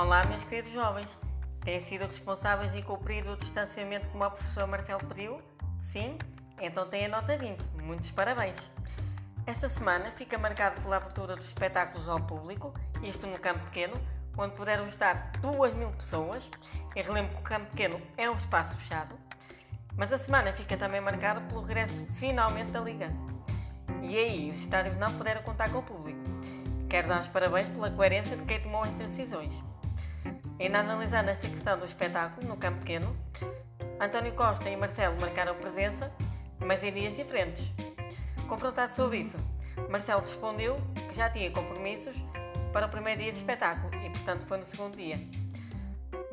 Olá, meus queridos jovens. Têm sido responsáveis em cumprir o distanciamento como o professor Marcelo pediu? Sim? Então têm a nota 20. Muitos parabéns. Esta semana fica marcado pela abertura dos espetáculos ao público, isto no Campo Pequeno, onde puderam estar 2 mil pessoas. E relembro que o Campo Pequeno é um espaço fechado. Mas a semana fica também marcada pelo regresso finalmente da Liga. E aí, os estádios não puderam contar com o público. Quero dar os parabéns pela coerência de quem tomou estas decisões. Ainda analisando esta questão do espetáculo no campo pequeno, António Costa e Marcelo marcaram presença, mas em dias diferentes. Confrontado sobre isso, Marcelo respondeu que já tinha compromissos para o primeiro dia de espetáculo e, portanto, foi no segundo dia.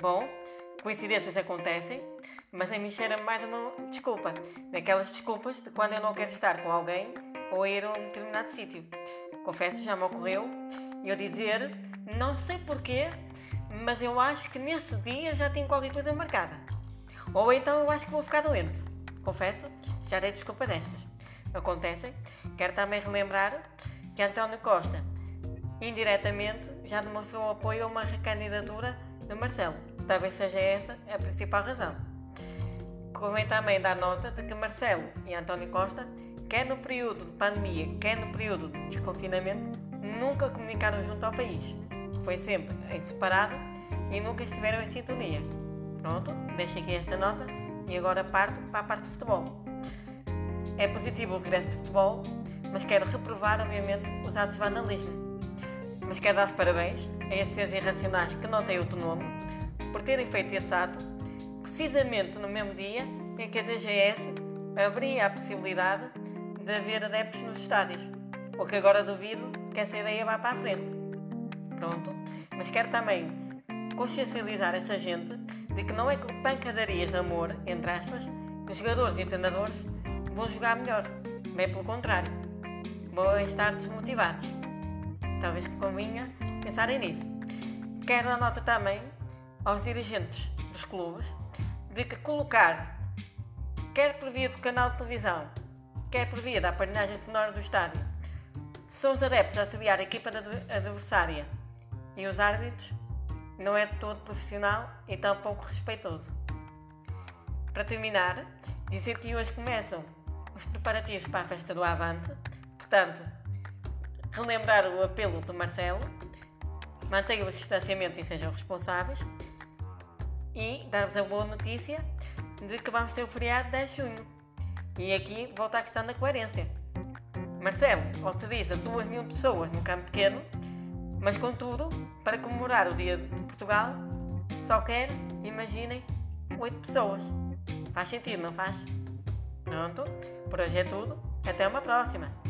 Bom, coincidências acontecem, mas a mim cheira mais uma desculpa, daquelas desculpas de quando eu não quero estar com alguém ou ir a um determinado sítio. Confesso, já me ocorreu eu dizer, não sei porquê, mas eu acho que nesse dia já tenho qualquer coisa marcada. Ou então eu acho que vou ficar doente. Confesso, já dei desculpa destas. Acontecem. Quero também relembrar que António Costa, indiretamente, já demonstrou apoio a uma recandidatura de Marcelo. Talvez seja essa a principal razão. Convém também dar nota de que Marcelo e António Costa, quer no período de pandemia, quer no período de desconfinamento, nunca comunicaram junto ao país foi sempre em separado e nunca estiveram em sintonia. Pronto, deixo aqui esta nota e agora parto para a parte de futebol. É positivo o regresso de futebol, mas quero reprovar, obviamente, os atos de vandalismo. Mas quero dar os parabéns a esses irracionais que não têm outro nome por terem feito esse ato precisamente no mesmo dia em que a DGS abria a possibilidade de haver adeptos nos estádios. O que agora duvido que essa ideia vá para a frente. Pronto. Mas quero também consciencializar essa gente de que não é com pancadarias de amor, entre aspas, que os jogadores e treinadores vão jogar melhor. Bem pelo contrário. Vão estar desmotivados. Talvez que convinha pensarem nisso. Quero dar nota também aos dirigentes dos clubes de que colocar, quer por via do canal de televisão, quer por via da aparelhagem sonora do estádio, são os adeptos a assobiar a equipa adversária e os árbitros não é todo profissional e tão pouco respeitoso. Para terminar, dizer que hoje começam os preparativos para a festa do Avante, portanto, relembrar o apelo do Marcelo, mantenham o distanciamento e sejam responsáveis, e dar-vos a boa notícia de que vamos ter o feriado 10 de junho. E aqui volta a questão da coerência. Marcelo autoriza 2 mil pessoas no campo pequeno mas, contudo, para comemorar o Dia de Portugal, só quer, imaginem, oito pessoas. Faz sentido, não faz? Pronto, por hoje é tudo. Até uma próxima!